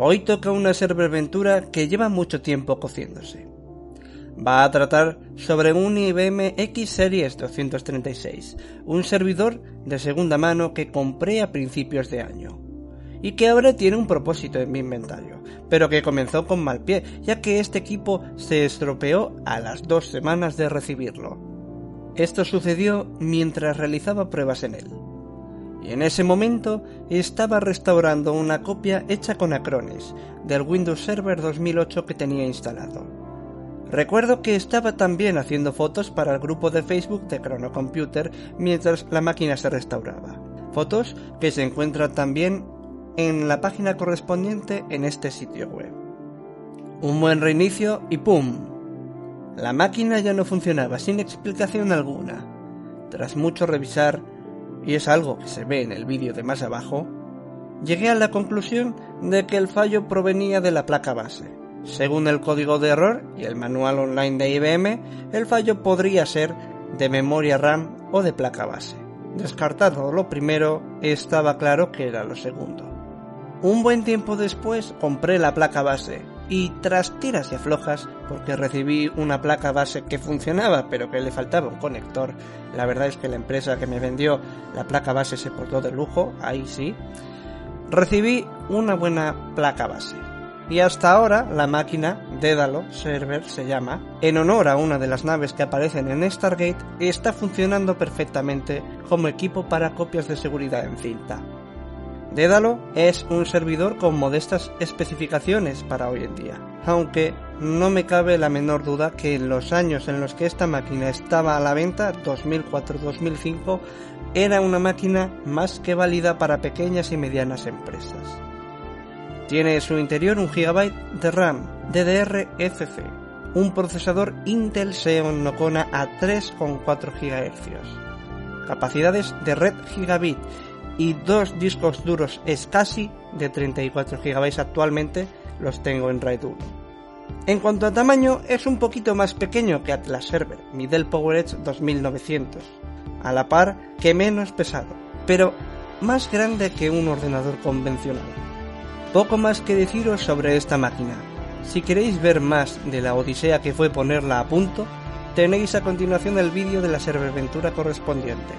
Hoy toca una serverventura que lleva mucho tiempo cociéndose. Va a tratar sobre un IBM X Series 236, un servidor de segunda mano que compré a principios de año y que ahora tiene un propósito en mi inventario, pero que comenzó con mal pie, ya que este equipo se estropeó a las dos semanas de recibirlo. Esto sucedió mientras realizaba pruebas en él. Y en ese momento estaba restaurando una copia hecha con Acronis del Windows Server 2008 que tenía instalado. Recuerdo que estaba también haciendo fotos para el grupo de Facebook de Chrono Computer mientras la máquina se restauraba. Fotos que se encuentran también en la página correspondiente en este sitio web. Un buen reinicio y ¡pum! La máquina ya no funcionaba sin explicación alguna. Tras mucho revisar, y es algo que se ve en el vídeo de más abajo, llegué a la conclusión de que el fallo provenía de la placa base. Según el código de error y el manual online de IBM, el fallo podría ser de memoria RAM o de placa base. Descartado lo primero, estaba claro que era lo segundo. Un buen tiempo después compré la placa base y tras tiras y aflojas, porque recibí una placa base que funcionaba pero que le faltaba un conector, la verdad es que la empresa que me vendió la placa base se portó de lujo, ahí sí, recibí una buena placa base. Y hasta ahora la máquina, Dédalo Server se llama, en honor a una de las naves que aparecen en Stargate, está funcionando perfectamente como equipo para copias de seguridad en cinta. Dédalo es un servidor con modestas especificaciones para hoy en día, aunque no me cabe la menor duda que en los años en los que esta máquina estaba a la venta, 2004-2005, era una máquina más que válida para pequeñas y medianas empresas. Tiene en su interior un GB de RAM DDR-FC, un procesador Intel Xeon Nocona a 3,4 GHz, capacidades de red gigabit y dos discos duros SCSI de 34 GB actualmente los tengo en RAID 1. En cuanto a tamaño, es un poquito más pequeño que Atlas Server, mi Dell PowerEdge 2900, a la par que menos pesado, pero más grande que un ordenador convencional. Poco más que deciros sobre esta máquina. Si queréis ver más de la odisea que fue ponerla a punto, tenéis a continuación el vídeo de la serverventura correspondiente.